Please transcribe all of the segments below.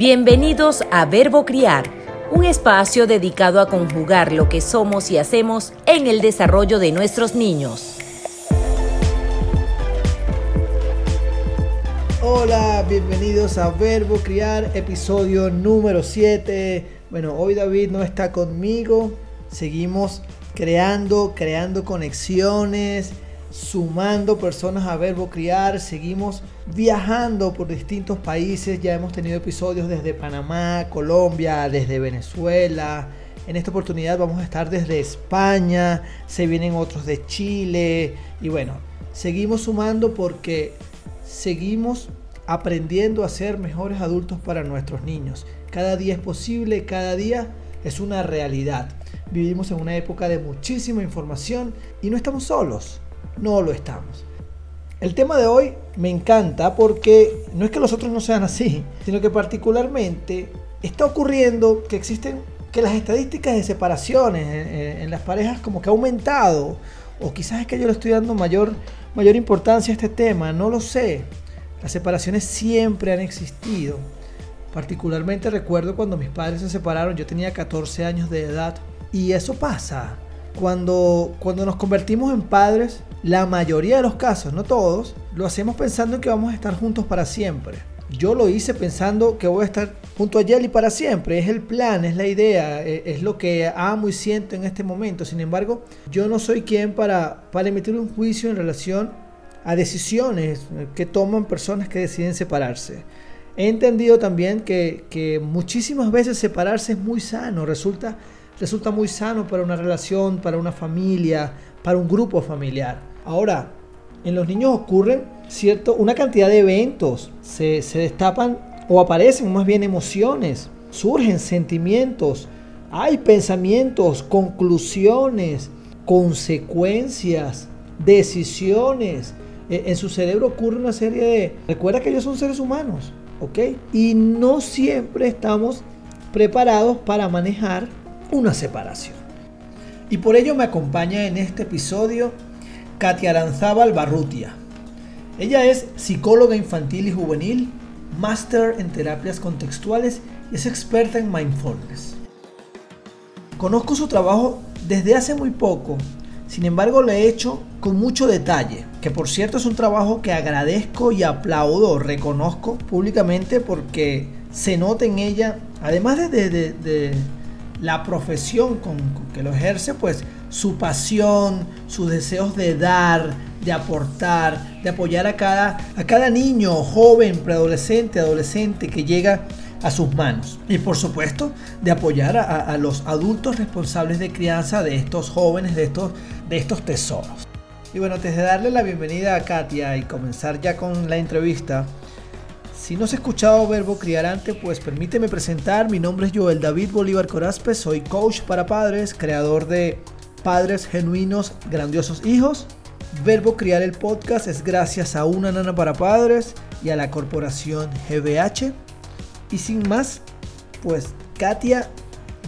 Bienvenidos a Verbo Criar, un espacio dedicado a conjugar lo que somos y hacemos en el desarrollo de nuestros niños. Hola, bienvenidos a Verbo Criar, episodio número 7. Bueno, hoy David no está conmigo, seguimos creando, creando conexiones sumando personas a Verbo Criar, seguimos viajando por distintos países, ya hemos tenido episodios desde Panamá, Colombia, desde Venezuela. En esta oportunidad vamos a estar desde España, se vienen otros de Chile y bueno, seguimos sumando porque seguimos aprendiendo a ser mejores adultos para nuestros niños. Cada día es posible, cada día es una realidad. Vivimos en una época de muchísima información y no estamos solos no lo estamos. El tema de hoy me encanta porque no es que los otros no sean así, sino que particularmente está ocurriendo que existen, que las estadísticas de separaciones en, las parejas como que ha aumentado, o quizás es que yo le estoy dando mayor, mayor importancia a este tema, no lo sé. Las separaciones siempre han existido. Particularmente recuerdo cuando mis padres se separaron, yo tenía 14 años de edad, y eso pasa. Cuando, cuando nos convertimos en padres, la mayoría de los casos, no todos, lo hacemos pensando en que vamos a estar juntos para siempre. Yo lo hice pensando que voy a estar junto a Jelly para siempre. Es el plan, es la idea, e, es lo que amo y siento en este momento. Sin embargo, yo no soy quien para, para emitir un juicio en relación a decisiones que toman personas que deciden separarse. He entendido también que, que muchísimas veces separarse es muy sano, resulta, resulta muy sano para una relación, para una familia, para un grupo familiar. Ahora, en los niños ocurren cierto, una cantidad de eventos, se, destapan o aparecen más bien emociones, surgen sentimientos, hay pensamientos, conclusiones, consecuencias, decisiones. E, en su cerebro ocurre una serie de... Recuerda que ellos son seres humanos, ¿ok? Y no siempre estamos preparados para manejar una separación. Y por ello me acompaña en este episodio Katia Aranzábal Barrutia. Ella es psicóloga infantil y juvenil, máster en terapias contextuales y es experta en mindfulness. Conozco su trabajo desde hace muy poco, sin embargo lo he hecho con mucho detalle, que por cierto es un trabajo que agradezco y aplaudo, reconozco públicamente porque se nota en ella, además de, la profesión con que lo ejerce, pues su pasión, sus deseos de dar, de aportar, de apoyar a cada, a cada niño, joven, preadolescente, adolescente que llega a sus manos. Y por supuesto, de apoyar a, los adultos responsables de crianza de estos jóvenes, de estos, de estos tesoros. Y bueno, antes de darle la bienvenida a Katia y comenzar ya con la entrevista, si no has escuchado Verbo Criar antes, pues permíteme presentar. Mi nombre es Joel David Bolívar Corazpe, soy coach para padres, creador de Padres Genuinos, Grandiosos Hijos. Verbo Criar el Podcast es gracias a Una Nana para Padres y a la corporación GBH. Y sin más, pues Katia,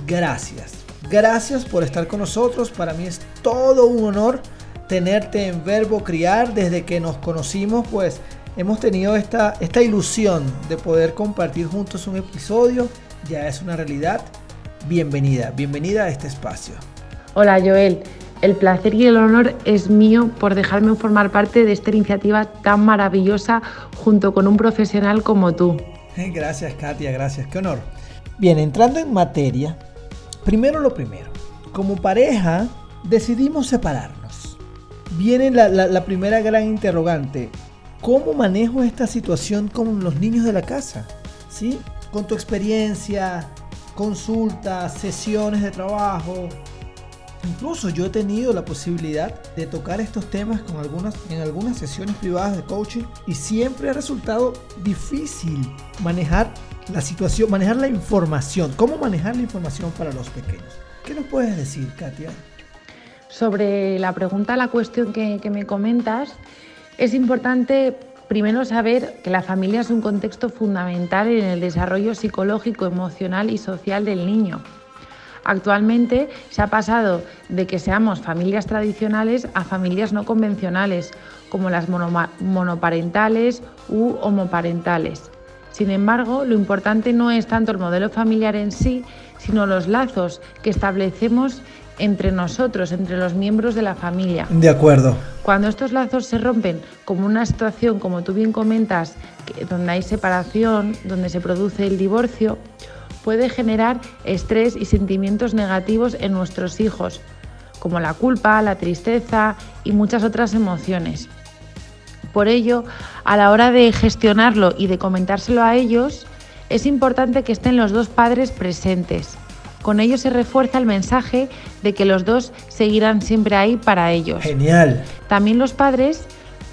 gracias. Gracias por estar con nosotros. Para mí es todo un honor tenerte en Verbo Criar. Desde que nos conocimos, pues hemos tenido esta, esta ilusión de poder compartir juntos un episodio. Ya es una realidad. Bienvenida, bienvenida a este espacio. Hola Joel, el placer y el honor es mío por dejarme formar parte de esta iniciativa tan maravillosa junto con un profesional como tú. Gracias Katia, gracias, qué honor. Bien, entrando en materia, primero lo primero, como pareja decidimos separarnos. Viene la, la primera gran interrogante, ¿cómo manejo esta situación con los niños de la casa? ¿Sí? Con tu experiencia, consultas, sesiones de trabajo, Incluso yo he tenido la posibilidad de tocar estos temas con algunas, en algunas sesiones privadas de coaching y siempre ha resultado difícil manejar la situación, manejar la información. ¿Cómo manejar la información para los pequeños? ¿Qué nos puedes decir, Katia? Sobre la pregunta, la cuestión que, que me comentas, es importante primero saber que la familia es un contexto fundamental en el desarrollo psicológico, emocional y social del niño. Actualmente se ha pasado de que seamos familias tradicionales a familias no convencionales, como las monoparentales u homoparentales. Sin embargo, lo importante no es tanto el modelo familiar en sí, sino los lazos que establecemos entre nosotros, entre los miembros de la familia. De acuerdo. Cuando estos lazos se rompen, como una situación, como tú bien comentas, donde hay separación, donde se produce el divorcio, puede generar estrés y sentimientos negativos en nuestros hijos, como la culpa, la tristeza y muchas otras emociones. Por ello, a la hora de gestionarlo y de comentárselo a ellos, es importante que estén los dos padres presentes. Con ello se refuerza el mensaje de que los dos seguirán siempre ahí para ellos. Genial. También los padres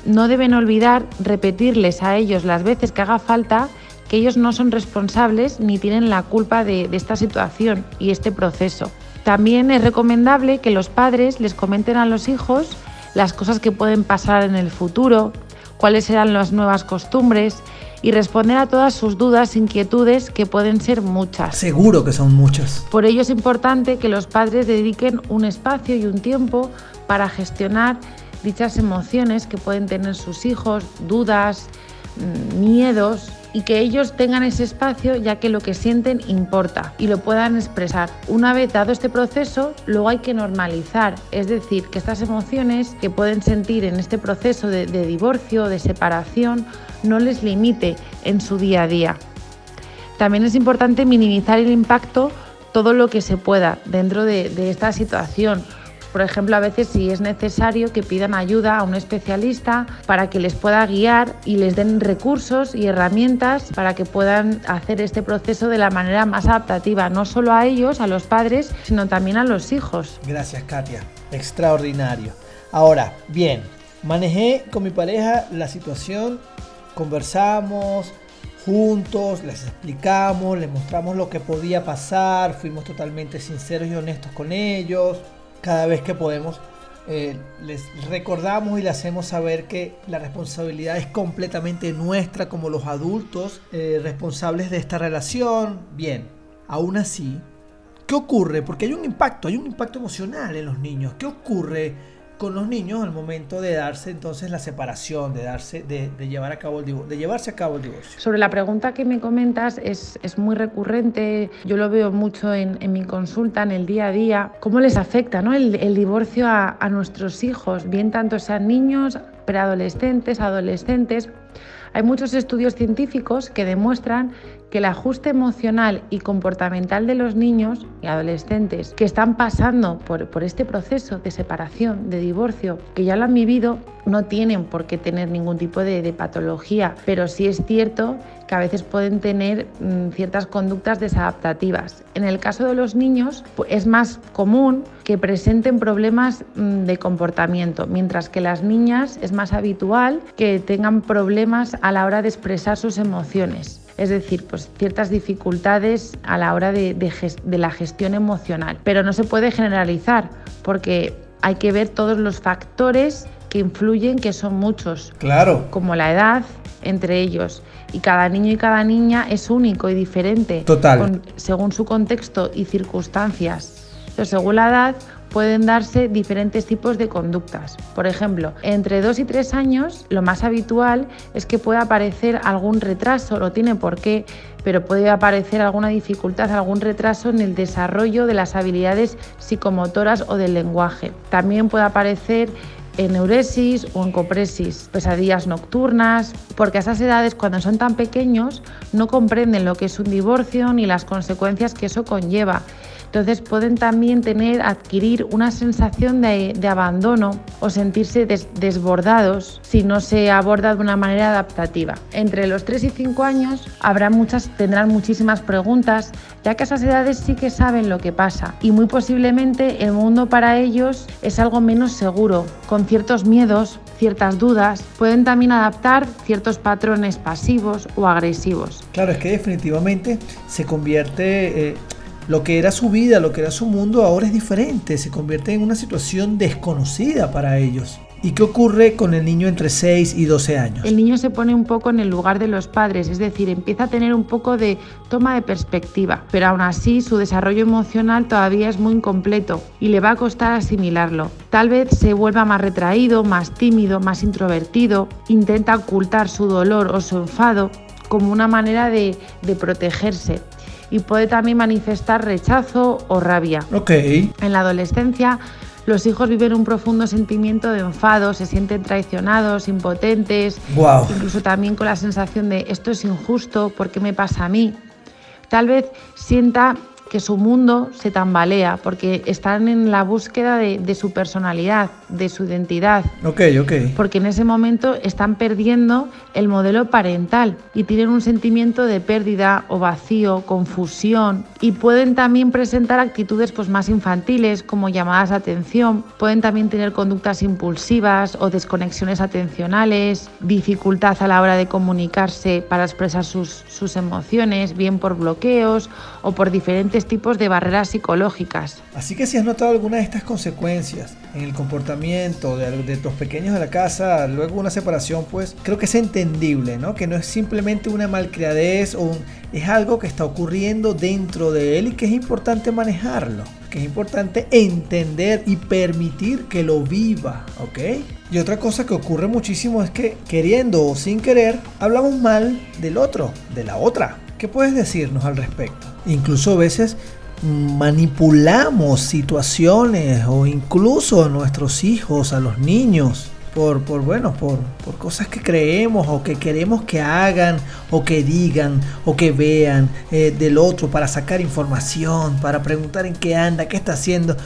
no deben olvidar repetirles a ellos las veces que haga falta que ellos no son responsables ni tienen la culpa de, de esta situación y este proceso. También es recomendable que los padres les comenten a los hijos las cosas que pueden pasar en el futuro, cuáles serán las nuevas costumbres y responder a todas sus dudas, inquietudes, que pueden ser muchas. Seguro que son muchas. Por ello es importante que los padres dediquen un espacio y un tiempo para gestionar dichas emociones que pueden tener sus hijos, dudas, miedos y que ellos tengan ese espacio ya que lo que sienten importa y lo puedan expresar. Una vez dado este proceso, luego hay que normalizar, es decir, que estas emociones que pueden sentir en este proceso de, divorcio, de separación, no les limite en su día a día. También es importante minimizar el impacto todo lo que se pueda dentro de, de esta situación por ejemplo, a veces si es necesario que pidan ayuda a un especialista para que les pueda guiar y les den recursos y herramientas para que puedan hacer este proceso de la manera más adaptativa, no solo a ellos, a los padres, sino también a los hijos. Gracias, Katia. Extraordinario. Ahora, bien, manejé con mi pareja la situación, conversamos, juntos, les explicamos, les mostramos lo que podía pasar, fuimos totalmente sinceros y honestos con ellos cada vez que podemos, eh, les recordamos y les hacemos saber que la responsabilidad es completamente nuestra como los adultos eh, responsables de esta relación. Bien, aún así, ¿qué ocurre? Porque hay un impacto, hay un impacto emocional en los niños. ¿Qué ocurre? Con los niños al momento de darse entonces la separación, de darse, de, llevar a cabo de llevarse a cabo el divorcio. Sobre la pregunta que me comentas es, es muy recurrente, yo lo veo mucho en, en, mi consulta, en el día a día, cómo les afecta ¿no? el, el divorcio a, a nuestros hijos, bien tanto sean niños, preadolescentes, adolescentes. Hay muchos estudios científicos que demuestran que el ajuste emocional y comportamental de los niños y adolescentes que están pasando por, por, este proceso de separación, de divorcio, que ya lo han vivido, no tienen por qué tener ningún tipo de, de patología, pero sí es cierto que a veces pueden tener mmm, ciertas conductas desadaptativas. En el caso de los niños pues, es más común que presenten problemas mmm, de comportamiento, mientras que las niñas es más habitual que tengan problemas a la hora de expresar sus emociones es decir, pues ciertas dificultades a la hora de, de, de, la gestión emocional. Pero no se puede generalizar porque hay que ver todos los factores que influyen, que son muchos. Claro. Como la edad, entre ellos. Y cada niño y cada niña es único y diferente. Total. Con, según su contexto y circunstancias. Entonces, según la edad, pueden darse diferentes tipos de conductas. Por ejemplo, entre 2 y 3 años lo más habitual es que pueda aparecer algún retraso, no tiene por qué, pero puede aparecer alguna dificultad, algún retraso en el desarrollo de las habilidades psicomotoras o del lenguaje. También puede aparecer eneuresis o encopresis, pesadillas nocturnas, porque a esas edades cuando son tan pequeños no comprenden lo que es un divorcio ni las consecuencias que eso conlleva entonces pueden también tener, adquirir una sensación de, abandono o sentirse des, desbordados si no se aborda de una manera adaptativa. Entre los 3 y 5 años habrá muchas, tendrán muchísimas preguntas, ya que a esas edades sí que saben lo que pasa y muy posiblemente el mundo para ellos es algo menos seguro, con ciertos miedos, ciertas dudas, pueden también adaptar ciertos patrones pasivos o agresivos. Claro, es que definitivamente se convierte... Eh lo que era su vida, lo que era su mundo, ahora es diferente, se convierte en una situación desconocida para ellos. ¿Y qué ocurre con el niño entre 6 y 12 años? El niño se pone un poco en el lugar de los padres, es decir, empieza a tener un poco de toma de perspectiva, pero aún así su desarrollo emocional todavía es muy incompleto y le va a costar asimilarlo. Tal vez se vuelva más retraído, más tímido, más introvertido, intenta ocultar su dolor o su enfado como una manera de, de protegerse y puede también manifestar rechazo o rabia. Ok. En la adolescencia los hijos viven un profundo sentimiento de enfado, se sienten traicionados, impotentes, Wow. incluso también con la sensación de esto es injusto, ¿por qué me pasa a mí? Tal vez sienta que su mundo se tambalea porque están en la búsqueda de, de su personalidad, de su identidad, Ok, ok. porque en ese momento están perdiendo el modelo parental y tienen un sentimiento de pérdida o vacío, confusión. Y pueden también presentar actitudes pues, más infantiles como llamadas de atención, pueden también tener conductas impulsivas o desconexiones atencionales, dificultad a la hora de comunicarse para expresar sus, sus emociones, bien por bloqueos o por diferentes tipos de barreras psicológicas. Así que si has notado alguna de estas consecuencias en el comportamiento de, de tus pequeños de la casa, luego una separación, pues creo que es entendible, ¿no? Que no es simplemente una malcriadez o un- es algo que está ocurriendo dentro de él y que es importante manejarlo, que es importante entender y permitir que lo viva, ¿ok? Y otra cosa que ocurre muchísimo es que queriendo o sin querer hablamos mal del otro, de la otra. ¿Qué puedes decirnos al respecto? Incluso a veces manipulamos situaciones o incluso a nuestros hijos, a los niños, por, por por, por cosas que creemos o que queremos que hagan o que digan o que vean eh, del otro para sacar información, para preguntar en qué anda, qué está haciendo.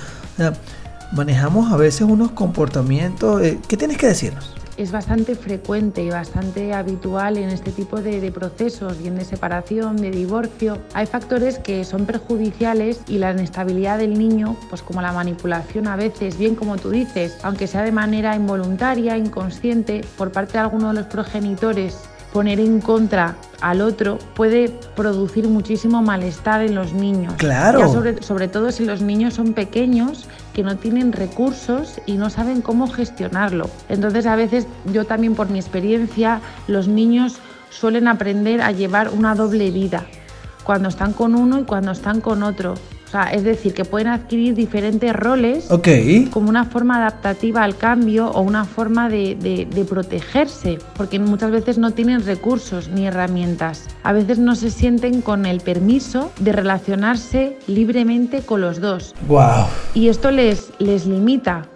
Manejamos a veces unos comportamientos. eh, ¿Qué tienes que decirnos? Es bastante frecuente y bastante habitual en este tipo de, de, procesos, bien de separación, de divorcio. Hay factores que son perjudiciales y la inestabilidad del niño, pues como la manipulación a veces, bien como tú dices, aunque sea de manera involuntaria, inconsciente, por parte de alguno de los progenitores, poner en contra al otro puede producir muchísimo malestar en los niños. Claro. Sobre, sobre todo si los niños son pequeños que no tienen recursos y no saben cómo gestionarlo. Entonces a veces yo también por mi experiencia los niños suelen aprender a llevar una doble vida cuando están con uno y cuando están con otro. Sea, es decir, que pueden adquirir diferentes roles okay. como una forma adaptativa al cambio o una forma de, de, de, protegerse, porque muchas veces no tienen recursos ni herramientas. A veces no se sienten con el permiso de relacionarse libremente con los dos. Wow. Y esto les, les limita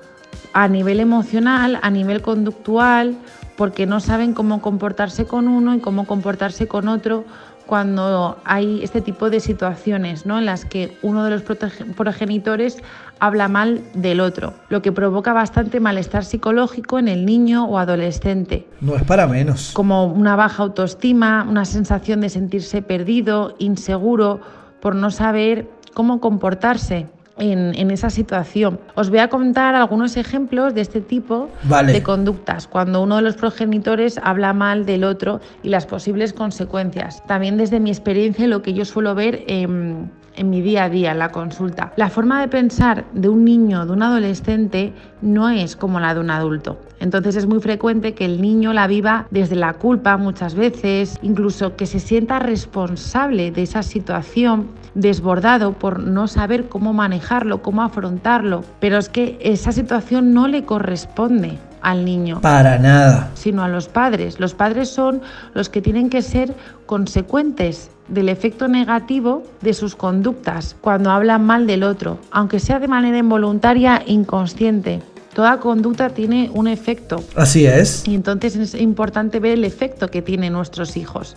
a nivel emocional, a nivel conductual, porque no saben cómo comportarse con uno y cómo comportarse con otro cuando hay este tipo de situaciones ¿no? en las que uno de los progenitores habla mal del otro, lo que provoca bastante malestar psicológico en el niño o adolescente. No es para menos. Como una baja autoestima, una sensación de sentirse perdido, inseguro, por no saber cómo comportarse. En, en, esa situación. Os voy a contar algunos ejemplos de este tipo vale. de conductas, cuando uno de los progenitores habla mal del otro y las posibles consecuencias. También desde mi experiencia lo que yo suelo ver en, en mi día a día, en la consulta. La forma de pensar de un niño, de un adolescente, no es como la de un adulto. Entonces es muy frecuente que el niño la viva desde la culpa muchas veces, incluso que se sienta responsable de esa situación, desbordado por no saber cómo manejarlo, cómo afrontarlo. Pero es que esa situación no le corresponde al niño. Para nada. Sino a los padres. Los padres son los que tienen que ser consecuentes del efecto negativo de sus conductas cuando hablan mal del otro, aunque sea de manera involuntaria, inconsciente. Toda conducta tiene un efecto. Así es. Y entonces es importante ver el efecto que tienen nuestros hijos.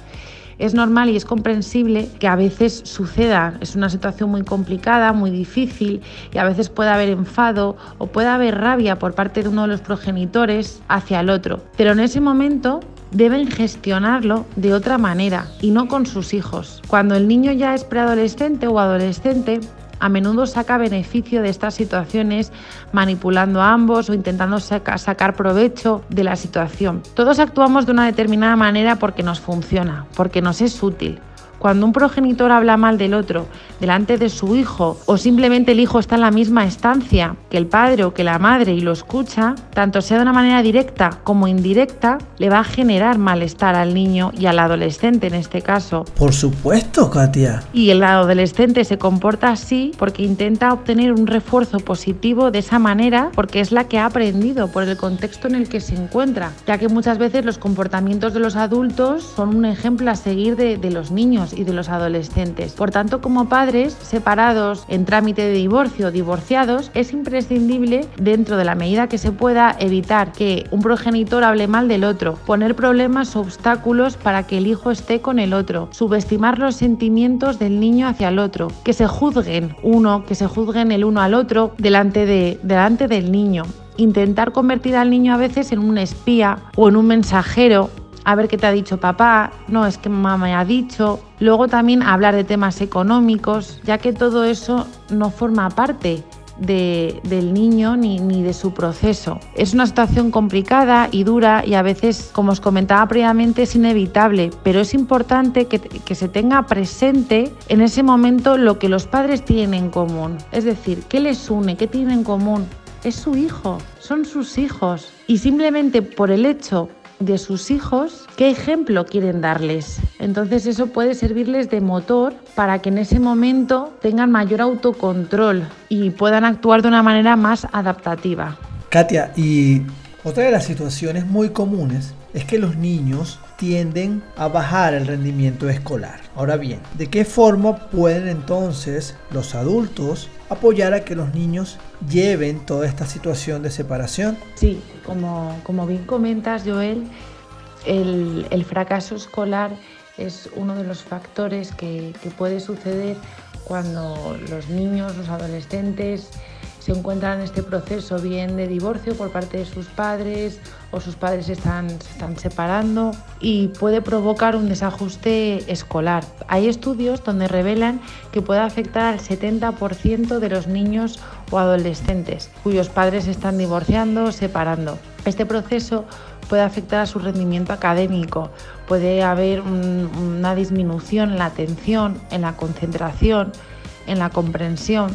Es normal y es comprensible que a veces suceda, es una situación muy complicada, muy difícil y a veces puede haber enfado o puede haber rabia por parte de uno de los progenitores hacia el otro. Pero en ese momento deben gestionarlo de otra manera y no con sus hijos. Cuando el niño ya es preadolescente o adolescente, a menudo saca beneficio de estas situaciones manipulando a ambos o intentando saca, sacar provecho de la situación. Todos actuamos de una determinada manera porque nos funciona, porque nos es útil, Cuando un progenitor habla mal del otro delante de su hijo o simplemente el hijo está en la misma estancia que el padre o que la madre y lo escucha, tanto sea de una manera directa como indirecta, le va a generar malestar al niño y al adolescente en este caso. Por supuesto, Katia. Y el adolescente se comporta así porque intenta obtener un refuerzo positivo de esa manera porque es la que ha aprendido por el contexto en el que se encuentra, ya que muchas veces los comportamientos de los adultos son un ejemplo a seguir de, de los niños y de los adolescentes. Por tanto, como padres separados en trámite de divorcio divorciados, es imprescindible, dentro de la medida que se pueda, evitar que un progenitor hable mal del otro, poner problemas o obstáculos para que el hijo esté con el otro, subestimar los sentimientos del niño hacia el otro, que se juzguen uno, que se juzguen el uno al otro delante, de, delante del niño intentar convertir al niño a veces en un espía o en un mensajero a ver qué te ha dicho papá, no es que mamá me ha dicho. Luego también hablar de temas económicos, ya que todo eso no forma parte del niño ni, ni, de su proceso. Es una situación complicada y dura y a veces, como os comentaba previamente, es inevitable, pero es importante que, que se tenga presente en ese momento lo que los padres tienen en común. Es decir, ¿qué les une? ¿Qué tienen en común? Es su hijo, son sus hijos. Y simplemente por el hecho de sus hijos, qué ejemplo quieren darles. Entonces eso puede servirles de motor para que en ese momento tengan mayor autocontrol y puedan actuar de una manera más adaptativa. Katia, y otra de las situaciones muy comunes es que los niños tienden a bajar el rendimiento escolar. Ahora bien, ¿de qué forma pueden entonces los adultos apoyar a que los niños lleven toda esta situación de separación? Sí, como, como bien comentas, Joel, el, el, fracaso escolar es uno de los factores que, que puede suceder cuando los niños, los adolescentes, se encuentran en este proceso bien de divorcio por parte de sus padres o sus padres están, se están separando y puede provocar un desajuste escolar. Hay estudios donde revelan que puede afectar al 70% de los niños o adolescentes cuyos padres están divorciando o separando. Este proceso puede afectar a su rendimiento académico, puede haber un, una disminución en la atención, en la concentración, en la comprensión.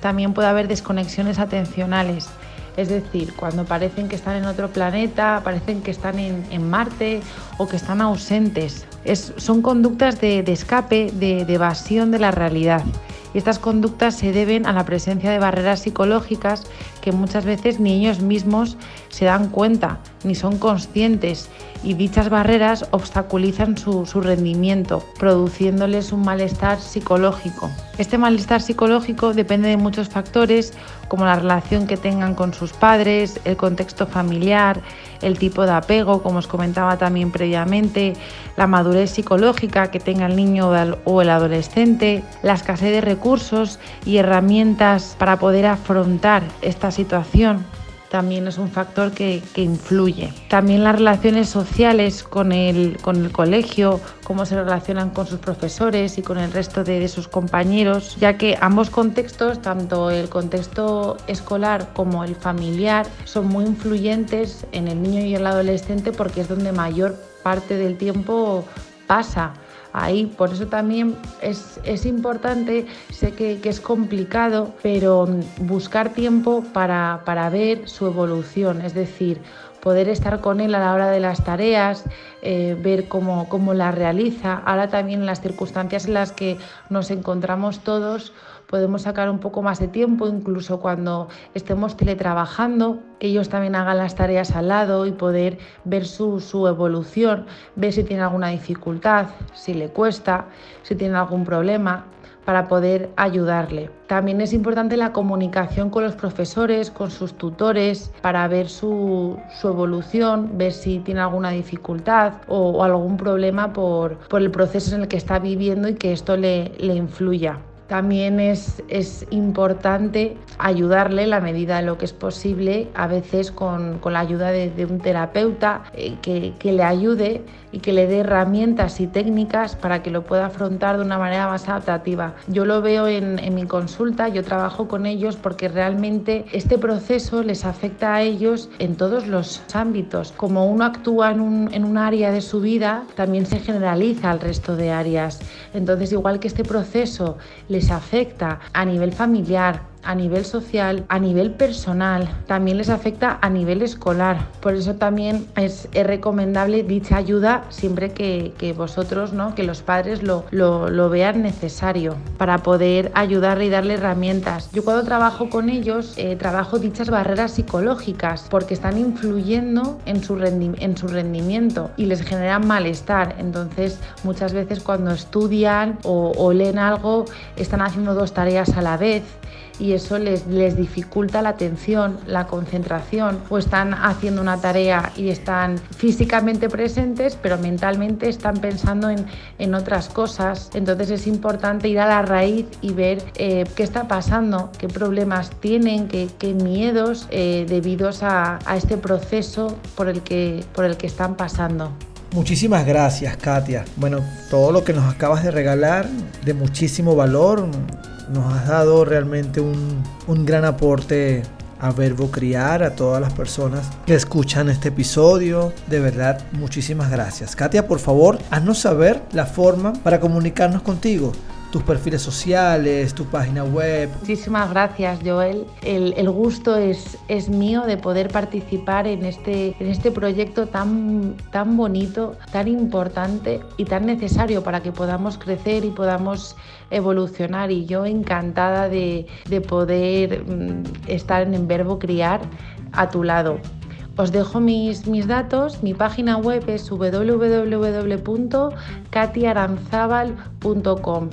También puede haber desconexiones atencionales, es decir, cuando parecen que están en otro planeta, parecen que están en, en Marte o que están ausentes. Es, son conductas de, de escape, de, de evasión de la realidad. Y estas conductas se deben a la presencia de barreras psicológicas que muchas veces ni ellos mismos se dan cuenta ni son conscientes y dichas barreras obstaculizan su, su, rendimiento, produciéndoles un malestar psicológico. Este malestar psicológico depende de muchos factores como la relación que tengan con sus padres, el contexto familiar, el tipo de apego, como os comentaba también previamente, la madurez psicológica que tenga el niño o el adolescente, la escasez de recursos y herramientas para poder afrontar esta situación también es un factor que, que, influye. También las relaciones sociales con el, con el colegio, cómo se relacionan con sus profesores y con el resto de, de, sus compañeros, ya que ambos contextos, tanto el contexto escolar como el familiar, son muy influyentes en el niño y el adolescente porque es donde mayor parte del tiempo pasa ahí. Por eso también es, es importante, sé que, que, es complicado, pero buscar tiempo para, para ver su evolución, es decir, poder estar con él a la hora de las tareas, eh, ver cómo, cómo las realiza. Ahora también las circunstancias en las que nos encontramos todos, podemos sacar un poco más de tiempo, incluso cuando estemos teletrabajando, que ellos también hagan las tareas al lado y poder ver su, su, evolución, ver si tiene alguna dificultad, si le cuesta, si tiene algún problema para poder ayudarle. También es importante la comunicación con los profesores, con sus tutores, para ver su, evolución, ver si tiene alguna dificultad o, algún problema por, el proceso en el que está viviendo y que esto le, influya. También es, importante ayudarle en la medida de lo que es posible, a veces con, la ayuda de, un terapeuta eh, que le ayude y que le dé herramientas y técnicas para que lo pueda afrontar de una manera más adaptativa. Yo lo veo en, en, mi consulta, yo trabajo con ellos porque realmente este proceso les afecta a ellos en todos los ámbitos. Como uno actúa en un, en un área de su vida, también se generaliza al resto de áreas. Entonces, igual que este proceso les afecta a nivel familiar, a nivel social, a nivel personal, también les afecta a nivel escolar. Por eso también es, recomendable dicha ayuda siempre que, que vosotros, ¿no? que los padres lo, lo, vean necesario para poder ayudarle y darle herramientas. Yo cuando trabajo con ellos eh, trabajo dichas barreras psicológicas porque están influyendo en su, en su rendimiento y les generan malestar. Entonces muchas veces cuando estudian o, o leen algo están haciendo dos tareas a la vez y eso les, les dificulta la atención, la concentración, o están haciendo una tarea y están físicamente presentes, pero mentalmente están pensando en, en otras cosas. Entonces es importante ir a la raíz y ver eh, qué está pasando, qué problemas tienen, qué, qué miedos eh, debidos a, a, este proceso por el, que, por el que están pasando. Muchísimas gracias, Katia. Bueno, todo lo que nos acabas de regalar, de muchísimo valor, nos has dado realmente un, un gran aporte a Verbo Criar, a todas las personas que escuchan este episodio. De verdad, muchísimas gracias. Katia, por favor, haznos saber la forma para comunicarnos contigo tus perfiles sociales, tu página web. Muchísimas gracias, Joel. El, el, gusto es, mío de poder participar en este, este proyecto tan, bonito, tan importante y tan necesario para que podamos crecer y podamos evolucionar. Y yo encantada de, de poder mm, estar en Verbo Criar a tu lado. Os dejo mis, mis datos, mi página web es www.katiaranzabal.com.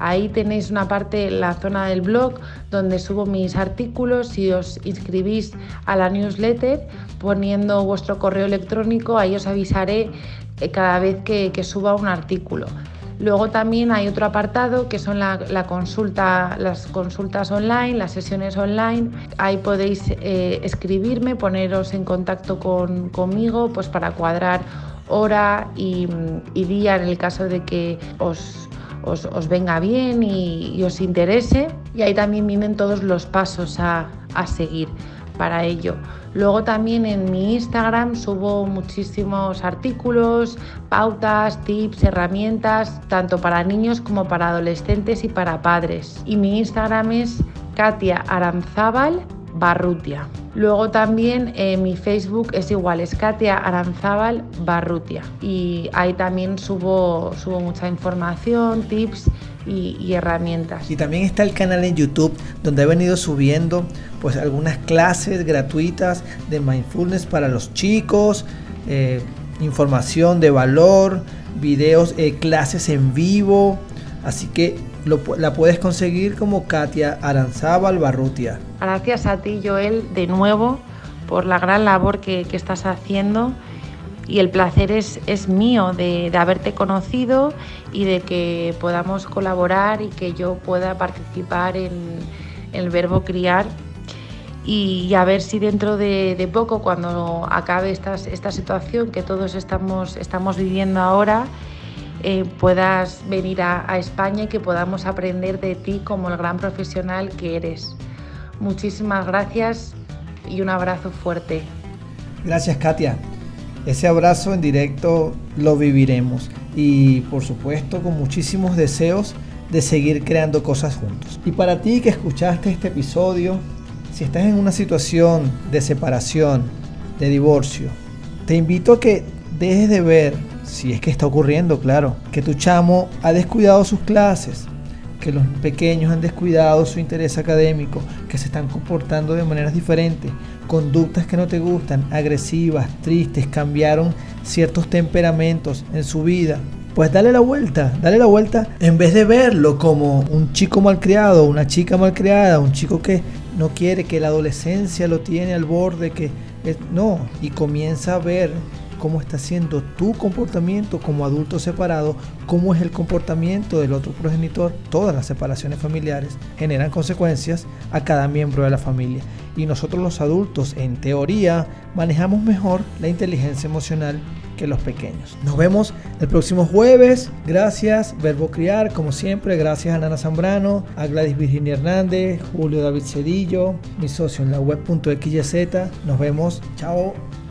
Ahí tenéis una parte, la zona del blog, donde subo mis artículos. Si os inscribís a la newsletter poniendo vuestro correo electrónico, ahí os avisaré eh, cada vez que, suba un artículo. Luego también hay otro apartado que son la, consulta, las consultas online, las sesiones online. Ahí podéis eh, escribirme, poneros en contacto con, conmigo pues para cuadrar hora y, día en el caso de que os, os, venga bien y, os interese. Y ahí también vienen todos los pasos a, a seguir para ello. Luego también en mi Instagram subo muchísimos artículos, pautas, tips, herramientas, tanto para niños como para adolescentes y para padres. Y mi Instagram es Katia Aranzábal Barrutia. Luego también eh, mi Facebook es igual, es Katia Aranzábal Barrutia. Y ahí también subo, subo mucha información, tips y, herramientas. Y también está el canal en YouTube donde he venido subiendo pues algunas clases gratuitas de mindfulness para los chicos, eh, información de valor, videos, eh, clases en vivo. Así que la puedes conseguir como Katia Aranzábal Barrutia. Gracias a ti, Joel, de nuevo por la gran labor que, que estás haciendo y el placer es, es mío de, de, haberte conocido y de que podamos colaborar y que yo pueda participar en, el verbo criar y a ver si dentro de, de poco, cuando acabe esta, esta, situación que todos estamos, estamos viviendo ahora, eh, puedas venir a, a España y que podamos aprender de ti como el gran profesional que eres. Muchísimas gracias y un abrazo fuerte. Gracias, Katia. Ese abrazo en directo lo viviremos y por supuesto con muchísimos deseos de seguir creando cosas juntos. Y para ti que escuchaste este episodio, si estás en una situación de separación, de divorcio, te invito a que dejes de ver, si es que está ocurriendo, claro, que tu chamo ha descuidado sus clases, que los pequeños han descuidado su interés académico, que se están comportando de maneras diferentes, conductas que no te gustan, agresivas, tristes, cambiaron ciertos temperamentos en su vida. Pues dale la vuelta, dale la vuelta en vez de verlo como un chico malcriado, una chica malcriada, un chico que no quiere que la adolescencia lo tiene al borde, que no, y comienza a ver cómo está siendo tu comportamiento como adulto separado, cómo es el comportamiento del otro progenitor. Todas las separaciones familiares generan consecuencias a cada miembro de la familia. Y nosotros los adultos, en teoría, manejamos mejor la inteligencia emocional que los pequeños. Nos vemos el próximo jueves. Gracias, Verbo Criar, como siempre. Gracias a Nana Zambrano, a Gladys Virginia Hernández, Julio David Cedillo, mi socio en la web.xyz. Nos vemos. Chao.